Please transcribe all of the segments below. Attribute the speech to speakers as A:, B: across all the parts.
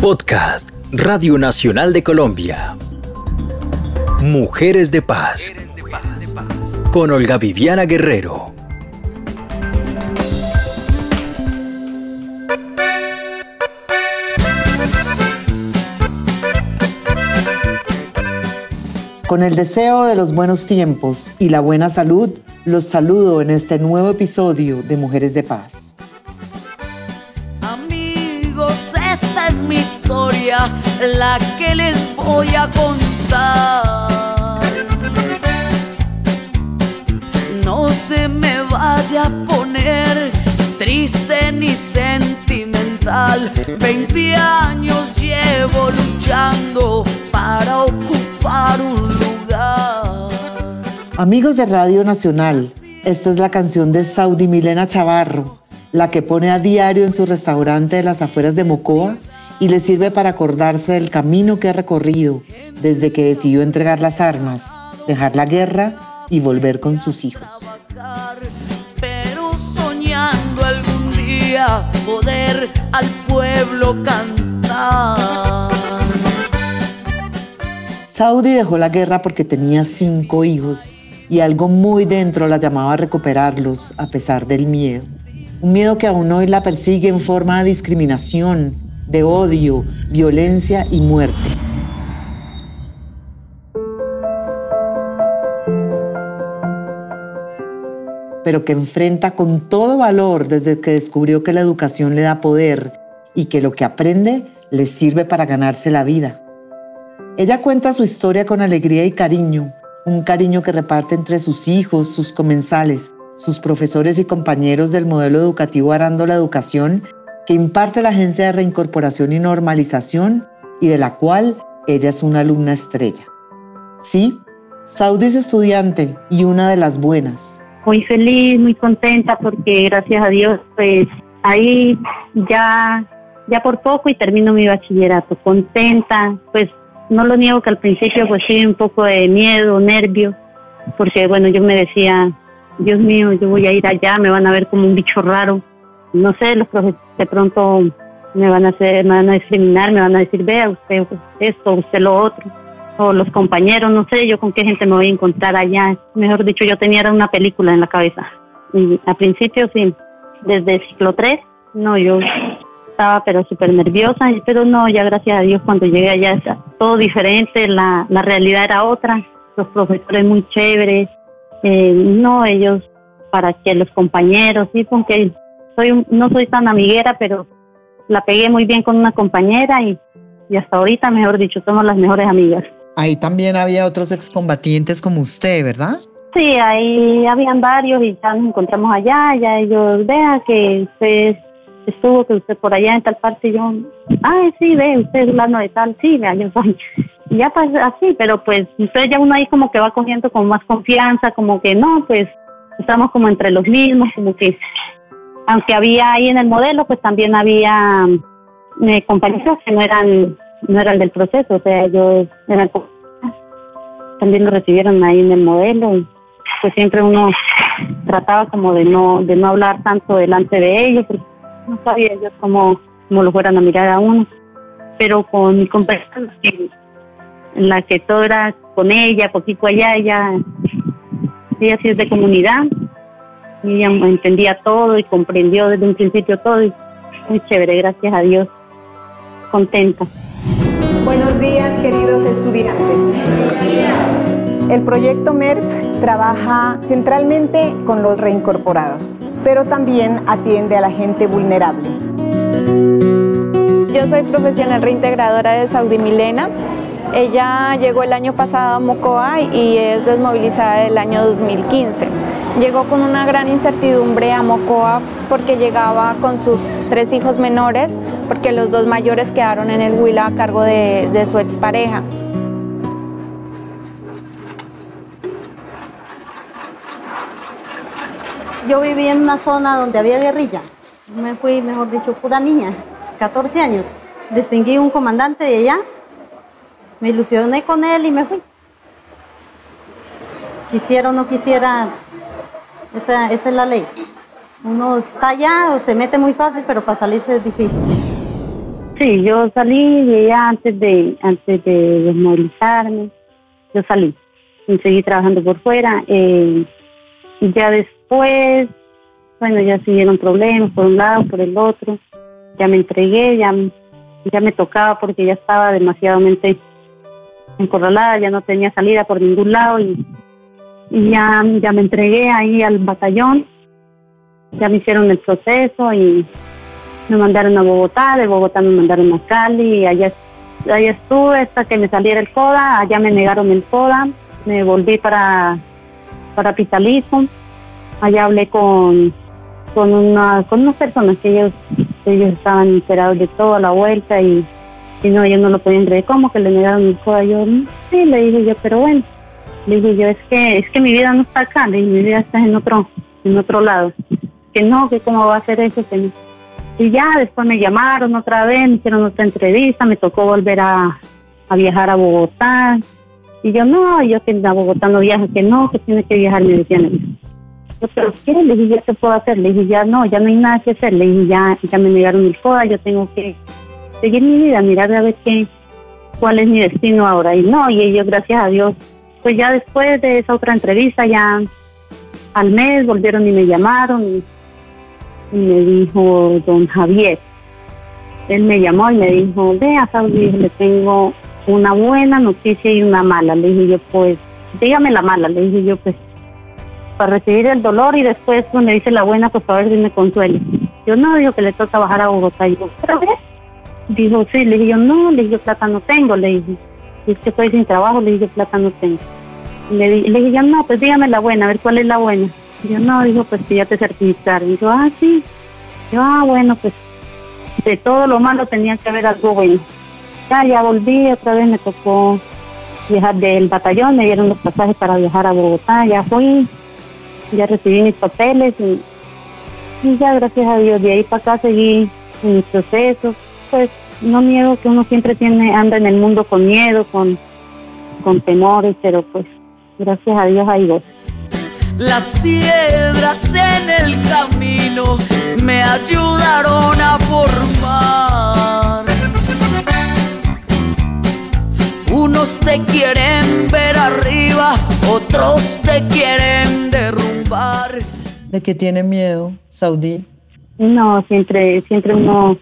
A: Podcast Radio Nacional de Colombia. Mujeres de Paz. Con Olga Viviana Guerrero.
B: Con el deseo de los buenos tiempos y la buena salud, los saludo en este nuevo episodio de Mujeres de Paz.
C: Es mi historia, la que les voy a contar. No se me vaya a poner triste ni sentimental. 20 años llevo luchando para ocupar un lugar.
B: Amigos de Radio Nacional, esta es la canción de Saudi Milena Chavarro, la que pone a diario en su restaurante de las afueras de Mocoa y le sirve para acordarse del camino que ha recorrido desde que decidió entregar las armas, dejar la guerra y volver con sus hijos.
C: Pero soñando algún día poder al pueblo cantar.
B: Saudi dejó la guerra porque tenía cinco hijos y algo muy dentro la llamaba a recuperarlos a pesar del miedo. Un miedo que aún hoy la persigue en forma de discriminación, de odio, violencia y muerte. pero que enfrenta con todo valor desde que descubrió que la educación le da poder y que lo que aprende le sirve para ganarse la vida. Ella cuenta su historia con alegría y cariño, un cariño que reparte entre sus hijos, sus comensales, sus profesores y compañeros del modelo educativo Arando la Educación que imparte la Agencia de Reincorporación y Normalización y de la cual ella es una alumna estrella. Sí, Saudi es estudiante y una de las buenas.
D: Muy feliz, muy contenta porque gracias a Dios pues ahí ya ya por poco y termino mi bachillerato, contenta, pues no lo niego que al principio pues sí un poco de miedo, nervio, porque bueno, yo me decía, Dios mío, yo voy a ir allá, me van a ver como un bicho raro. No sé, los profesores de pronto me van a hacer, me van a discriminar, me van a decir, vea usted esto, usted lo otro. O los compañeros, no sé yo con qué gente me voy a encontrar allá. Mejor dicho, yo tenía una película en la cabeza. Y al principio sí, desde el ciclo 3, no, yo estaba pero súper nerviosa, pero no, ya gracias a Dios cuando llegué allá todo diferente, la, la realidad era otra, los profesores muy chéveres, eh, no ellos para que los compañeros, sí, porque soy no soy tan amiguera, pero la pegué muy bien con una compañera y, y hasta ahorita, mejor dicho, somos las mejores amigas.
B: Ahí también había otros excombatientes como usted, ¿verdad?
D: Sí, ahí habían varios y ya nos encontramos allá, ya ellos vean que usted estuvo, que usted por allá en tal parte, y yo, ay, sí, ve, usted es fulano de tal, sí, vea, yo soy. Y ya pues así, pero pues entonces ya uno ahí como que va cogiendo con más confianza, como que no, pues estamos como entre los mismos, como que, aunque había ahí en el modelo, pues también había eh, compañeros que no eran, no eran del proceso, o sea, ellos eran también lo recibieron ahí en el modelo pues siempre uno trataba como de no de no hablar tanto delante de ellos porque no sabía ellos cómo, cómo lo fueran a mirar a uno. Pero con mi compañera en la que- todo era con ella poquito allá ella ella sí es de comunidad ella entendía todo y comprendió desde un principio todo y muy chévere gracias a Dios contenta
E: Buenos días, queridos estudiantes. El proyecto MERF trabaja centralmente con los reincorporados, pero también atiende a la gente vulnerable.
F: Yo soy profesional reintegradora de Saudi Milena. Ella llegó el año pasado a Mocoa y es desmovilizada del año 2015. Llegó con una gran incertidumbre a Mocoa porque llegaba con sus tres hijos menores, porque los dos mayores quedaron en el Huila a cargo de, su expareja.
G: Yo viví en una zona donde había guerrilla. Me fui, mejor dicho, pura niña, 14 años. Distinguí un comandante de allá, me ilusioné con él y me fui. Quisiera o no quisiera, esa, esa es la ley. Uno está allá o se mete muy fácil, pero para salirse es difícil.
D: Sí, yo salí de antes de antes de desmovilizarme, yo salí seguí trabajando por fuera. Eh, y ya después, bueno, ya siguieron problemas por un lado, por el otro. Ya me entregué, ya, ya me tocaba porque ya estaba demasiadamente encorralada, ya no tenía salida por ningún lado y, ya, ya me entregué ahí al batallón. Ya me hicieron el proceso y me mandaron a Bogotá, de Bogotá me mandaron a Cali, y allá, allá estuve hasta que me saliera el CODA, allá me negaron el CODA, me volví para, para Pitalizo, allá hablé con, con, una, con unas personas que ellos, ellos estaban enterados de toda la vuelta y, y no, ellos no lo podían creer, ¿cómo que le negaron el CODA? Yo, sí, le dije yo, pero bueno, le dije yo, es que, es que mi vida no está acá, le dije, mi vida está en otro, en otro lado, que no, que cómo va a ser eso. Y ya después me llamaron otra vez, me hicieron otra entrevista, me tocó volver a, a viajar a Bogotá. Y yo, no, yo que a Bogotá no viajo, que no, que tiene que viajar, me decían. Yo, pero ¿qué? Le dije, ya qué puedo hacer. Le dije, ya no, ya no hay nada que hacer. Le dije, ya, ya me negaron mi CODA, yo tengo que seguir mi vida, mirar a ver qué, cuál es mi destino ahora. Y no, y ellos, gracias a Dios, pues ya después de esa otra entrevista, ya al mes volvieron y me llamaron. Y, me dijo don Javier, él me llamó y me dijo, vea Saudi, le tengo una buena noticia y una mala. Le dije yo, pues, dígame la mala, le dije yo, pues, para recibir el dolor y después pues, me dice la buena, pues para ver si me consuele. Yo no, dijo que le toca bajar a Bogotá. Y yo, ¿otra vez? Dijo, sí, le dije no, le dije plata no tengo, le dije. Es que estoy sin trabajo, le dije plata no tengo. Le, le dije yo, no, pues dígame la buena, a ver cuál es la buena. Yo no, dijo, pues que ya te certificaron. Yo, ah, sí. Yo, ah, bueno, pues de todo lo malo tenía que haber algo bueno. Ya, ya volví, otra vez me tocó viajar del batallón, me dieron los pasajes para viajar a Bogotá, ya fui, ya recibí mis papeles y, y ya gracias a Dios de ahí para acá seguí mis procesos. Pues no niego que uno siempre tiene, anda en el mundo con miedo, con, con temores, pero pues gracias a Dios hay dos.
C: Las piedras en el camino me ayudaron a formar. Unos te quieren ver arriba, otros te quieren derrumbar.
B: ¿De qué tiene miedo, Saudí?
D: No, siempre, siempre uno,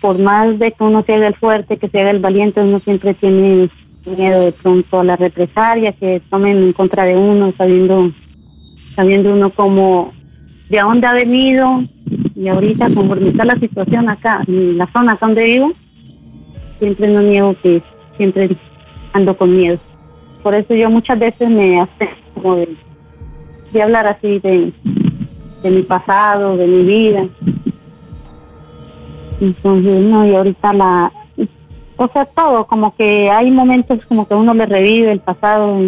D: por más de que uno se haga el fuerte, que se haga el valiente, uno siempre tiene miedo de pronto a la represalia, que tomen en contra de uno, sabiendo, sabiendo uno cómo, de dónde ha venido, y ahorita conforme está la situación acá, en la zona donde vivo, siempre no niego que siempre ando con miedo. Por eso yo muchas veces me hace como de, de hablar así de, de mi pasado, de mi vida. Entonces, no, y ahorita la, o sea, todo, como que hay momentos como que uno le revive el pasado,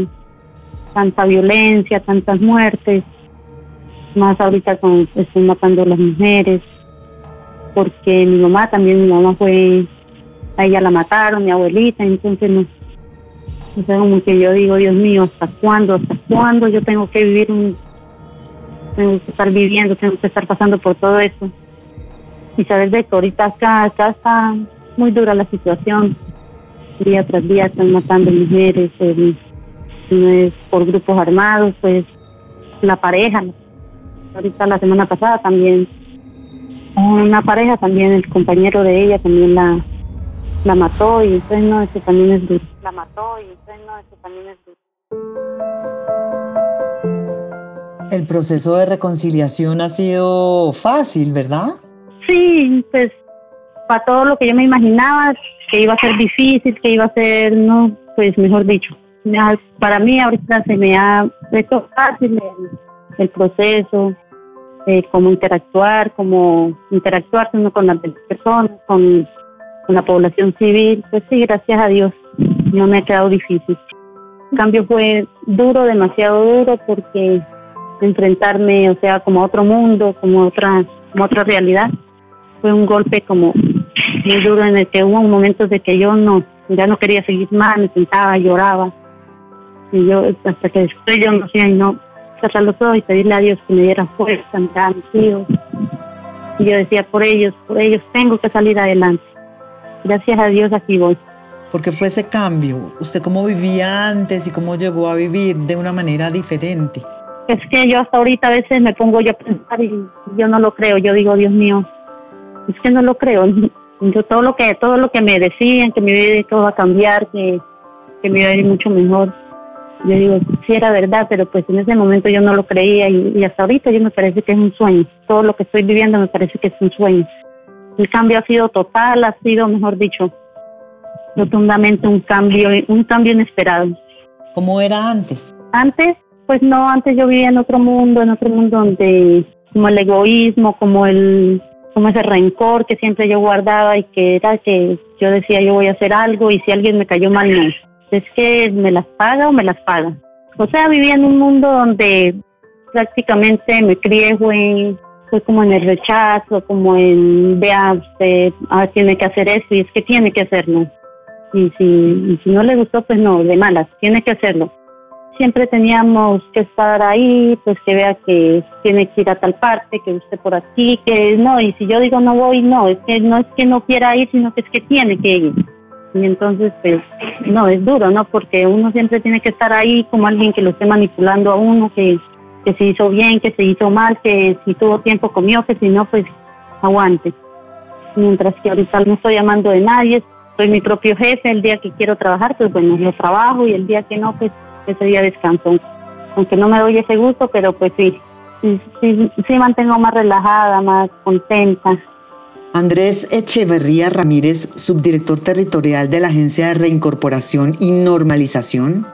D: tanta violencia, tantas muertes, más ahorita con estoy matando a las mujeres, porque mi mamá también, mi mamá fue, a ella la mataron, mi abuelita, entonces no, o sea, como que yo digo, Dios mío, ¿hasta cuándo? ¿Hasta cuándo yo tengo que vivir un... Tengo que estar viviendo, tengo que estar pasando por todo eso. Y sabes de que ahorita acá, está muy dura la situación. Día tras día están matando mujeres, eh, no es por grupos armados, pues la pareja. Ahorita la semana pasada también una pareja, también el compañero de ella también la, la mató y entonces no, eso también es duro. La mató y entonces no, eso también es duro.
B: El proceso de reconciliación ha sido fácil, ¿verdad?
D: Sí, pues para todo lo que yo me imaginaba, que iba a ser difícil, que iba a ser, no, pues mejor dicho. Para mí ahorita se me ha hecho fácil el, proceso, eh, cómo interactuar, cómo interactuar con las personas, con, la población civil. Pues sí, gracias a Dios, no me ha quedado difícil. El cambio fue duro, demasiado duro, porque enfrentarme, o sea, como a otro mundo, como otra, como a otra realidad, fue un golpe como muy duro en el que hubo momentos de que yo no, ya no quería seguir más, me sentaba, lloraba. Y yo, hasta que después yo no sé, no, cerrar los ojos y pedirle a Dios que me diera fuerza, a mis hijos. Y yo decía, por ellos, por ellos tengo que salir adelante. gracias a Dios aquí voy.
B: ¿Por qué fue ese cambio? ¿Usted cómo vivía antes y cómo llegó a vivir de una manera diferente?
D: Es que yo hasta ahorita a veces me pongo yo a pensar y yo no lo creo. Yo digo, Dios mío, es que no lo creo. Yo todo lo que todo lo que me decían, que mi vida todo va a cambiar, que, que me iba a ir mucho mejor. Yo digo, sí era verdad, pero pues en ese momento yo no lo creía y, y hasta ahorita yo me parece que es un sueño. Todo lo que estoy viviendo me parece que es un sueño. El cambio ha sido total, ha sido, mejor dicho, rotundamente un cambio, un cambio inesperado.
B: ¿Cómo era antes?
D: Antes, pues no, antes yo vivía en otro mundo, en otro mundo donde como el egoísmo, como el como ese rencor que siempre yo guardaba y que era que yo decía yo voy a hacer algo y si alguien me cayó mal no. Es que me las paga o me las paga. O sea, vivía en un mundo donde prácticamente me crié fue, fue como en el rechazo, como en vea usted ah, tiene que hacer eso y es que tiene que hacerlo y si, si no le gustó, pues no, de malas, tiene que hacerlo. Siempre teníamos que estar ahí, pues que vea que tiene que ir a tal parte, que usted por aquí, que no, y si yo digo no voy, no, es que no es que no quiera ir, sino que es que tiene que ir. Y entonces, pues, no, es duro, ¿no? Porque uno siempre tiene que estar ahí como alguien que lo esté manipulando a uno, que, que se hizo bien, que se hizo mal, que si tuvo tiempo comió, que si no, pues aguante. Mientras que ahorita no estoy llamando de nadie, soy mi propio jefe, el día que quiero trabajar, pues bueno, lo trabajo y el día que no, pues ese día descanso. Aunque no me doy ese gusto, pero pues sí, sí, sí, sí mantengo más relajada, más contenta.
B: Andrés Echeverría Ramírez, subdirector territorial de la Agencia de Reincorporación y Normalización,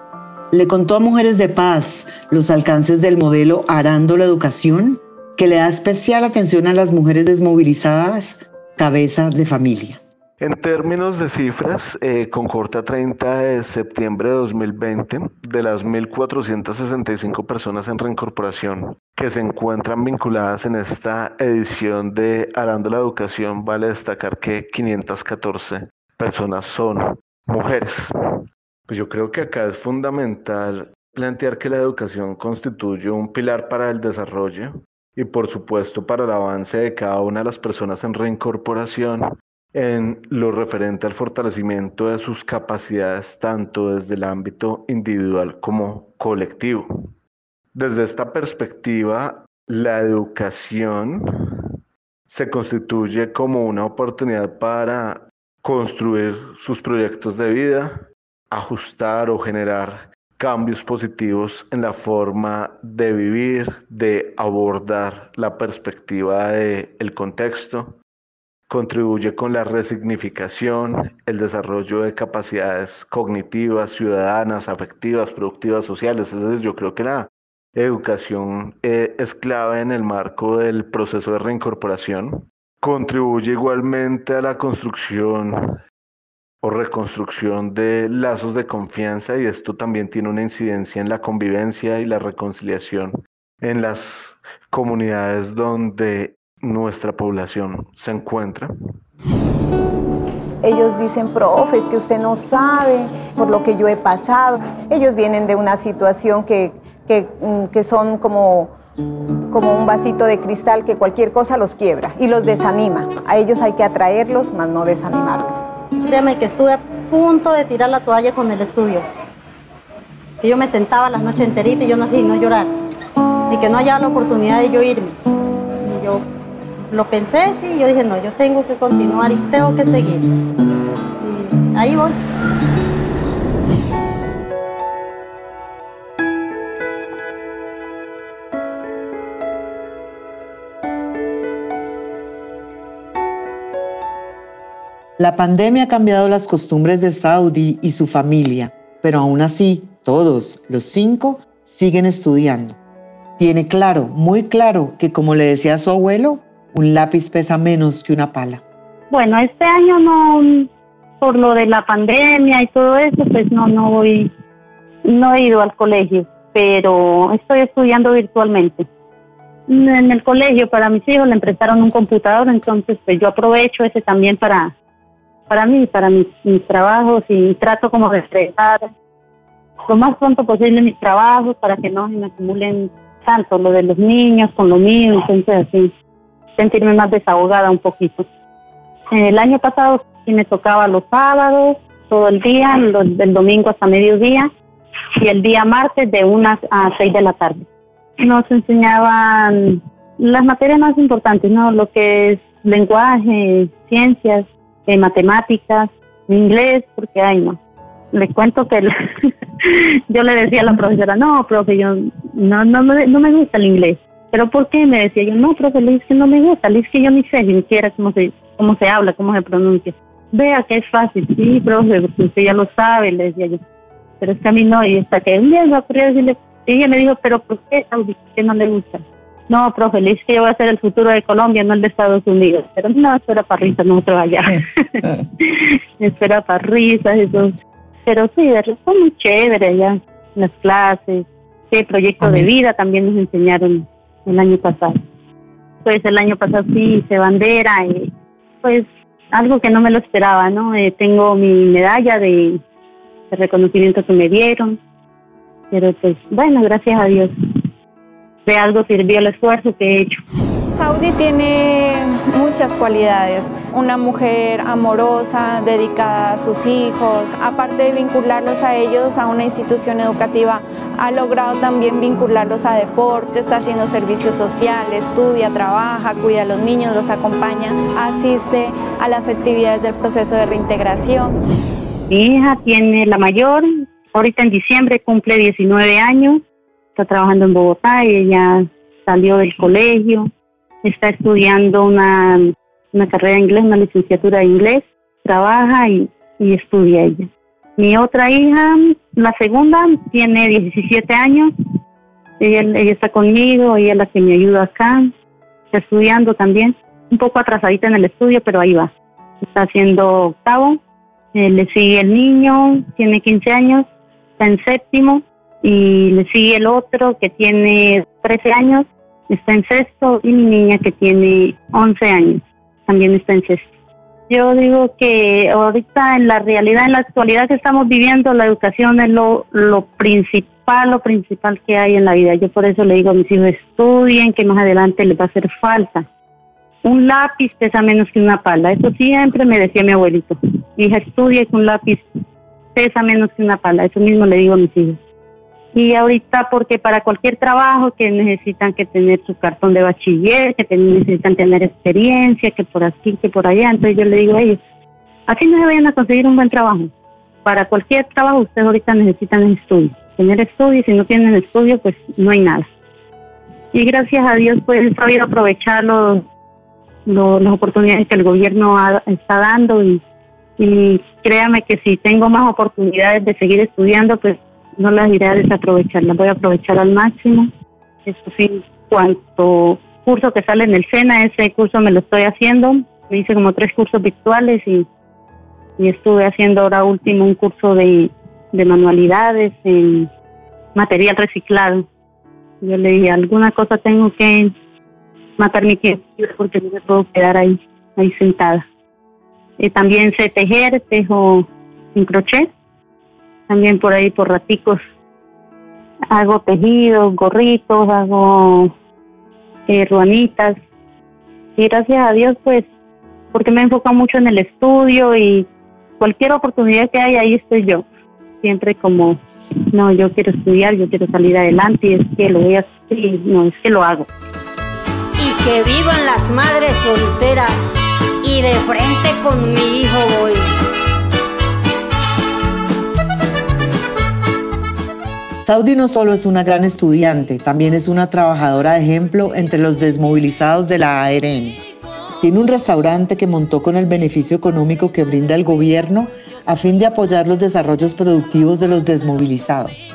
B: le contó a Mujeres de Paz los alcances del modelo Arando la Educación, que le da especial atención a las mujeres desmovilizadas, cabeza de familia.
H: En términos de cifras, eh, con corte a 30 de septiembre de 2020, de las 1.465 personas en reincorporación que se encuentran vinculadas en esta edición de Arando la Educación, vale destacar que 514 personas son mujeres. Pues yo creo que acá es fundamental plantear que la educación constituye un pilar para el desarrollo y por supuesto para el avance de cada una de las personas en reincorporación en lo referente al fortalecimiento de sus capacidades tanto desde el ámbito individual como colectivo. Desde esta perspectiva, la educación se constituye como una oportunidad para construir sus proyectos de vida, ajustar o generar cambios positivos en la forma de vivir, de abordar la perspectiva del contexto, contribuye con la resignificación, el desarrollo de capacidades cognitivas, ciudadanas, afectivas, productivas, sociales. Es yo creo que la educación eh, es clave en el marco del proceso de reincorporación. Contribuye igualmente a la construcción o reconstrucción de lazos de confianza y esto también tiene una incidencia en la convivencia y la reconciliación en las comunidades donde nuestra población se encuentra?
E: Ellos dicen, profe, es que usted no sabe por lo que yo he pasado. Ellos vienen de una situación que, que, mm, que son como, como un vasito de cristal que cualquier cosa los quiebra y los desanima. A ellos hay que atraerlos, más no desanimarlos.
G: Créame que estuve a punto de tirar la toalla con el estudio. Que yo me sentaba las noches enteritas y yo no hacía no llorar. Y que no haya la oportunidad de yo irme. Y yo lo pensé, sí, yo dije, no, yo tengo que continuar y tengo que seguir. Y ahí voy.
B: La pandemia ha cambiado las costumbres de Saudi y su familia, pero aún así, todos, los cinco, siguen estudiando. Tiene claro, muy claro, que como le decía a su abuelo, un lápiz pesa menos que una pala.
D: Bueno, este año no, por lo de la pandemia y todo eso, pues no, no voy, no he ido al colegio, pero estoy estudiando virtualmente. En el colegio para mis hijos le prestaron un computador, entonces pues yo aprovecho ese también para, para mí, para mis, trabajos y trato como de entregar lo más pronto posible mis trabajos para que no se me acumulen tanto lo de los niños con lo mío, entonces así sentirme más desahogada un poquito. El año pasado sí me tocaba los sábados, todo el día, del domingo hasta mediodía, y el día martes de unas a seis de la tarde. Nos enseñaban las materias más importantes, ¿no? Lo que es lenguaje, ciencias, eh, matemáticas, inglés, porque hay no. Le cuento que yo le decía a la profesora, no, profe, yo no, no, no me gusta el inglés. ¿Pero por qué? Me decía yo, no, profe, le que no me gusta, le que yo ni sé ni siquiera cómo se, cómo se habla, cómo se pronuncia. Vea que es fácil, sí, profe, usted ya lo sabe, le decía yo. Pero es que a mí no, y hasta que un día me ocurrió decirle, y ella me dijo, pero ¿por qué, ¿Por qué no le gusta? No, profe, le dije que yo voy a ser el futuro de Colombia, no el de Estados Unidos. Pero no, espera para risas nosotros allá. espera para risas, eso. Pero sí, fue muy chévere allá, las clases, el proyecto de vida también nos enseñaron el año pasado. Pues el año pasado sí hice bandera, y pues algo que no me lo esperaba, ¿no? Eh, tengo mi medalla de, de reconocimiento que me dieron, pero pues bueno, gracias a Dios de algo sirvió el esfuerzo que he hecho.
F: Saudi tiene muchas cualidades, una mujer amorosa, dedicada a sus hijos, aparte de vincularlos a ellos a una institución educativa, ha logrado también vincularlos a deporte, está haciendo servicio social, estudia, trabaja, cuida a los niños, los acompaña, asiste a las actividades del proceso de reintegración.
D: Mi hija tiene la mayor, ahorita en diciembre cumple 19 años, está trabajando en Bogotá y ella salió del colegio, está estudiando una, carrera de inglés, una licenciatura de inglés, trabaja y, estudia ella. Mi otra hija, la segunda, tiene 17 años, ella, ella está conmigo, ella es la que me ayuda acá, está estudiando también, un poco atrasadita en el estudio, pero ahí va. Está haciendo octavo, eh, le sigue el niño, tiene 15 años, está en séptimo, y le sigue el otro que tiene 13 años, está en sexto, y mi niña que tiene 11 años, también está en sexto. Yo digo que ahorita en la realidad, en la actualidad que estamos viviendo, la educación es lo, lo principal, lo principal que hay en la vida. Yo por eso le digo a mis hijos, estudien, que más adelante les va a hacer falta. Un lápiz pesa menos que una pala, eso siempre me decía mi abuelito. Hija, estudia que un lápiz pesa menos que una pala, eso mismo le digo a mis hijos. Y ahorita porque para cualquier trabajo que necesitan que tener su cartón de bachiller, que necesitan tener experiencia, que por aquí, que por allá, entonces yo le digo a ellos, así no se vayan a conseguir un buen trabajo. Para cualquier trabajo ustedes ahorita necesitan estudio, tener estudio, si no tienen estudio pues no hay nada. Y gracias a Dios pues he sabido aprovechar los, las oportunidades que el gobierno está dando y, y créame que si tengo más oportunidades de seguir estudiando pues no las iré a desaprovechar, las voy a aprovechar al máximo. Eso sí, cuanto curso que sale en el SENA, ese curso me lo estoy haciendo. Me hice como tres cursos virtuales y, y estuve haciendo ahora último un curso de, de manualidades en material reciclado. Yo le dije, alguna cosa tengo que matar mi tiempo porque no me puedo quedar ahí, ahí sentada. Y también sé tejer, tejo en crochet también por ahí por raticos hago tejidos, gorritos, hago eh, ruanitas. Y gracias a Dios, pues, porque me enfoco mucho en el estudio y cualquier oportunidad que haya, ahí estoy yo. Siempre como, no, yo quiero estudiar, yo quiero salir adelante y es que lo voy a hacer, no, es que lo hago.
C: Y que vivan las madres solteras y de frente con mi hijo voy.
B: Saudi no solo es una gran estudiante, también es una trabajadora de ejemplo entre los desmovilizados de la ARN. Tiene un restaurante que montó con el beneficio económico que brinda el gobierno a fin de apoyar los desarrollos productivos de los desmovilizados.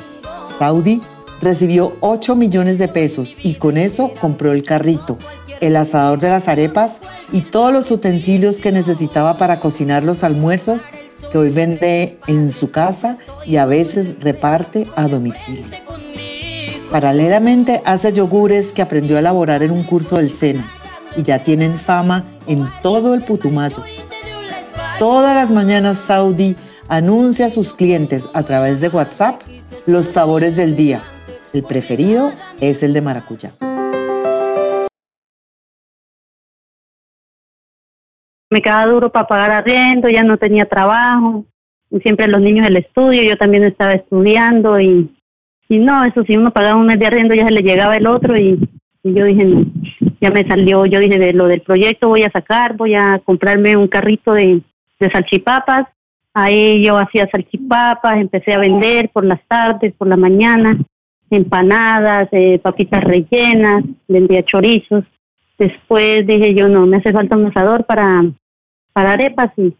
B: Saudi recibió 8 millones de pesos y con eso compró el carrito, el asador de las arepas y todos los utensilios que necesitaba para cocinar los almuerzos que hoy vende en su casa y a veces reparte a domicilio. Paralelamente hace yogures que aprendió a elaborar en un curso del SENA y ya tienen fama en todo el Putumayo. Todas las mañanas Saudi anuncia a sus clientes a través de WhatsApp los sabores del día. El preferido es el de maracuyá.
D: Me quedaba duro para pagar arriendo, ya no tenía trabajo, siempre los niños del estudio, yo también estaba estudiando y, y no, eso si uno pagaba un mes de arriendo ya se le llegaba el otro y, yo dije, no, ya me salió, yo dije, de lo del proyecto voy a sacar, voy a comprarme un carrito de, de salchipapas, ahí yo hacía salchipapas, empecé a vender por las tardes, por la mañana, empanadas, eh, papitas rellenas, vendía chorizos. Después dije yo, no, me hace falta un asador para, para arepas y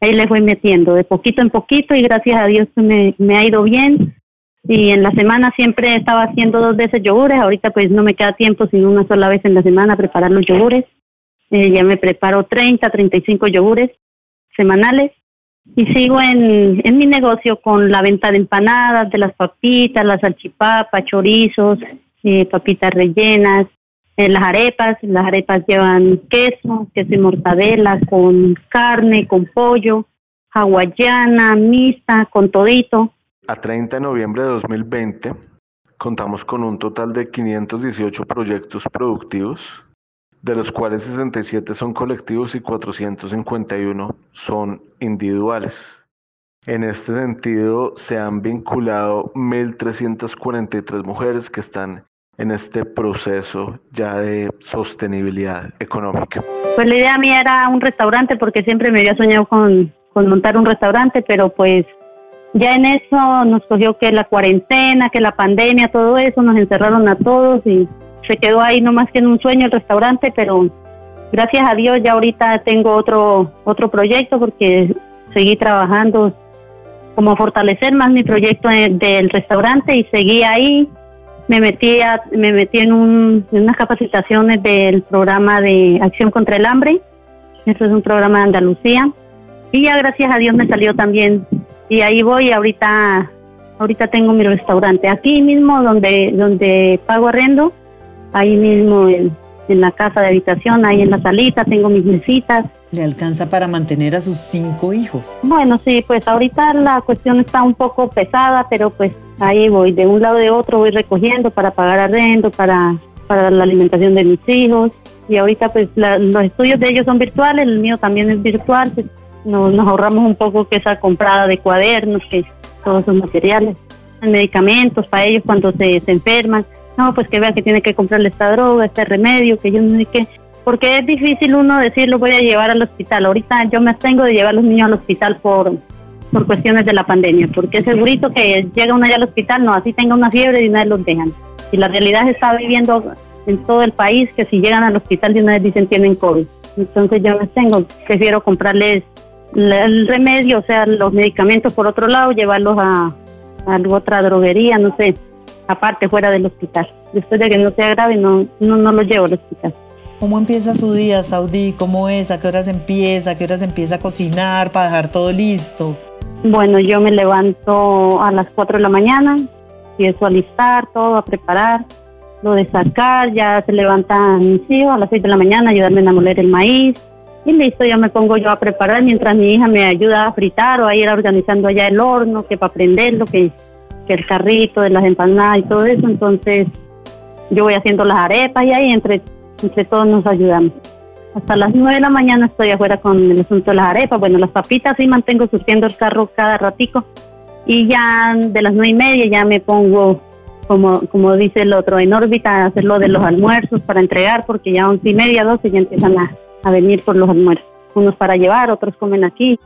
D: ahí le fui metiendo de poquito en poquito y gracias a Dios me, me ha ido bien. Y en la semana siempre estaba haciendo dos veces yogures, ahorita pues no me queda tiempo sino una sola vez en la semana preparar los yogures. Eh, ya me preparo 30, 35 yogures semanales y sigo en, en mi negocio con la venta de empanadas, de las papitas, las salchipapas, chorizos, eh, papitas rellenas, eh, las arepas. Las arepas llevan queso, queso y mortadela, con carne, con pollo, hawaiana, mixta, con todito.
H: A 30 de noviembre de 2020 contamos con un total de 518 proyectos productivos de los cuales 67 son colectivos y 451 son individuales. En este sentido, se han vinculado 1.343 mujeres que están en este proceso ya de sostenibilidad económica.
D: Pues la idea mía era un restaurante porque siempre me había soñado con, con montar un restaurante, pero pues ya en eso nos cogió que la cuarentena, que la pandemia, todo eso, nos encerraron a todos y se quedó ahí nomás que en un sueño el restaurante, pero gracias a Dios ya ahorita tengo otro, otro proyecto porque seguí trabajando como fortalecer más mi proyecto del restaurante y seguí ahí. Me metí, me metí en, un, en unas capacitaciones del programa de Acción contra el Hambre. Eso es un programa de Andalucía. Y ya gracias a Dios me salió también. Y ahí voy, ahorita, ahorita tengo mi restaurante. Aquí mismo donde, donde pago arrendo, ahí mismo la casa de habitación, ahí en la salita, tengo mis mesitas.
B: ¿Le alcanza para mantener a sus cinco hijos?
D: Bueno, sí, pues ahorita la cuestión está un poco pesada, pero pues ahí voy, de un lado de otro voy recogiendo para pagar arrendo, para, para la alimentación de mis hijos. Y ahorita pues los estudios de ellos son virtuales, el mío también es virtual, pues nos, nos ahorramos un poco que esa comprada de cuadernos, que todos esos materiales, medicamentos para ellos cuando se, se enferman no, pues que vea que tiene que comprarle esta droga, este remedio, que yo no sé qué. Porque es difícil uno decirlo voy a llevar al hospital. Ahorita yo me abstengo de llevar a los niños al hospital por, por cuestiones de la pandemia, porque es segurito que llega uno allá al hospital, no, así tenga una fiebre y una vez los dejan. Y la realidad se está viviendo en todo el país que si llegan al hospital de una vez dicen tienen COVID. Entonces yo me abstengo, prefiero comprarles el remedio, o sea, los medicamentos por otro lado, llevarlos a, a otra droguería, no sé, aparte fuera del hospital. Después de que no sea grave, no, no, no lo llevo al hospital.
B: ¿Cómo empieza su día, Saudí? ¿Cómo es? ¿A qué horas empieza? ¿A qué horas empieza a cocinar para dejar todo listo?
D: Bueno, yo me levanto a las 4 de la mañana, empiezo a listar todo, a preparar, lo de sacar, ya se levantan mis hijos a las 6 de la mañana, ayudarme a moler el maíz, y listo, ya me pongo yo a preparar mientras mi hija me ayuda a fritar o a ir organizando allá el horno, que para prenderlo, que que el carrito de las empanadas y todo eso, entonces yo voy haciendo las arepas y ahí entre, entre todos nos ayudamos. Hasta las nueve de la mañana estoy afuera con el asunto de las arepas. Bueno, las papitas sí mantengo surtiendo el carro cada ratico y ya de las nueve y media ya me pongo, como, como dice el otro, en órbita a hacer lo de los almuerzos para entregar porque ya once y media, doce ya empiezan a, a venir por los almuerzos. Unos para llevar, otros comen aquí.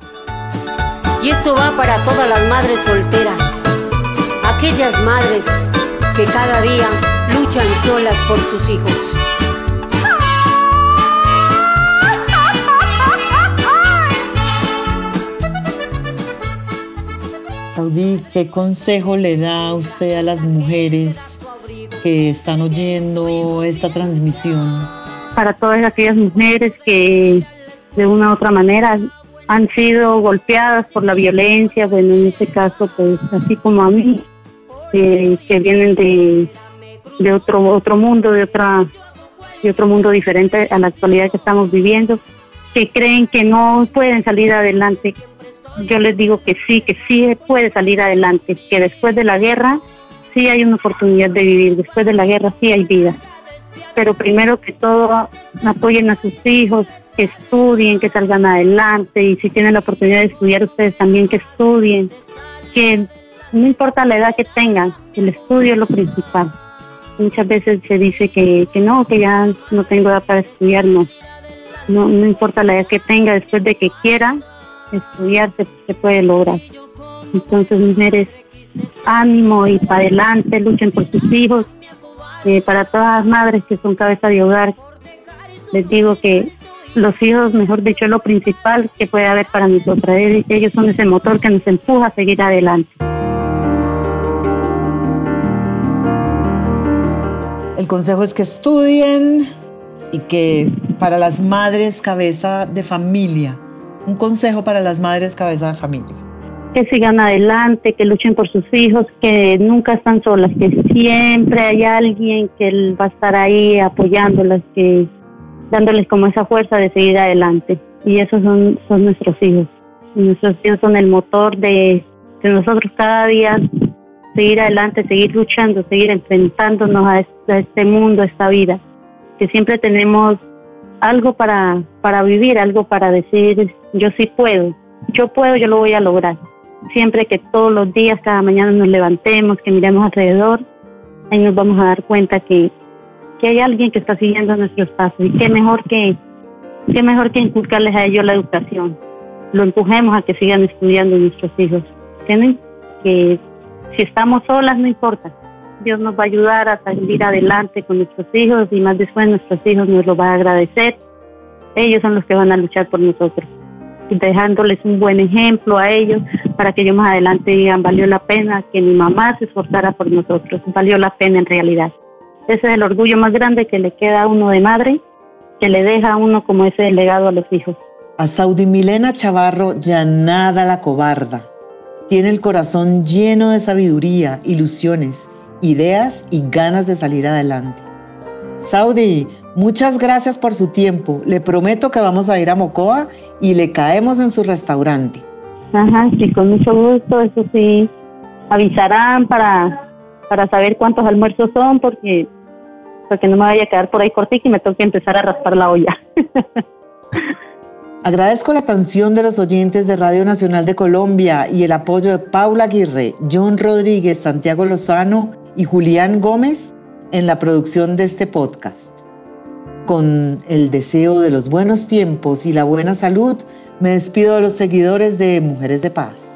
C: Y esto va para todas las madres solteras aquellas madres que cada día luchan solas por sus hijos.
B: Saudí, ¿qué consejo le da usted a las mujeres que están oyendo esta transmisión?
D: Para todas aquellas mujeres que de una u otra manera han sido golpeadas por la violencia, bueno, en este caso, pues así como a mí, que vienen de, de otro otro mundo, de otra de otro mundo diferente a la actualidad que estamos viviendo, que creen que no pueden salir adelante. Yo les digo que sí, que sí puede salir adelante, que después de la guerra sí hay una oportunidad de vivir, después de la guerra sí hay vida. Pero primero que todo apoyen a sus hijos, que estudien, que salgan adelante y si tienen la oportunidad de estudiar ustedes también que estudien, que no importa la edad que tengan, el estudio es lo principal. Muchas veces se dice que, que no, que ya no tengo edad para estudiar, no. no. importa la edad que tenga, después de que quiera estudiar se, puede lograr. Entonces, mujeres, ánimo y para adelante, luchen por sus hijos. Eh, para todas las madres que son cabeza de hogar, les digo que los hijos, mejor dicho, es lo principal que puede haber para nosotras. Ellos son ese motor que nos empuja a seguir adelante.
B: El consejo es que estudien y que para las madres cabeza de familia, un consejo para las madres cabeza de familia.
D: Que sigan adelante, que luchen por sus hijos, que nunca están solas, que siempre hay alguien que va a estar ahí apoyándolas, que dándoles como esa fuerza de seguir adelante. Y esos son, son nuestros hijos. nuestros hijos son el motor de, de nosotros cada día seguir adelante, seguir luchando, seguir enfrentándonos a este, mundo, a esta vida, que siempre tenemos algo para, para vivir, algo para decir, yo sí puedo, yo puedo, yo lo voy a lograr. Siempre que todos los días, cada mañana nos levantemos, que miremos alrededor, ahí nos vamos a dar cuenta que, que hay alguien que está siguiendo nuestros pasos y qué mejor que, qué mejor que inculcarles a ellos la educación. Lo empujemos a que sigan estudiando nuestros hijos. ¿Entienden? Que si estamos solas, no importa. Dios nos va a ayudar a salir adelante con nuestros hijos y más después nuestros hijos nos lo van a agradecer. Ellos son los que van a luchar por nosotros, dejándoles un buen ejemplo a ellos para que ellos más adelante digan, valió la pena que mi mamá se esforzara por nosotros, valió la pena en realidad. Ese es el orgullo más grande que le queda a uno de madre, que le deja a uno como ese legado a los hijos.
B: A Saudi Milena Chavarro ya nada la cobarda tiene el corazón lleno de sabiduría, ilusiones, ideas y ganas de salir adelante. Saudi, muchas gracias por su tiempo. Le prometo que vamos a ir a Mocoa y le caemos en su restaurante.
D: Ajá, sí, con mucho gusto. Eso sí, avisarán para, para saber cuántos almuerzos son porque, porque no me vaya a quedar por ahí cortica y me toque empezar a raspar la olla.
B: Agradezco la atención de los oyentes de Radio Nacional de Colombia y el apoyo de Paula Aguirre, John Rodríguez, Santiago Lozano y Julián Gómez en la producción de este podcast. Con el deseo de los buenos tiempos y la buena salud, me despido de los seguidores de Mujeres de Paz.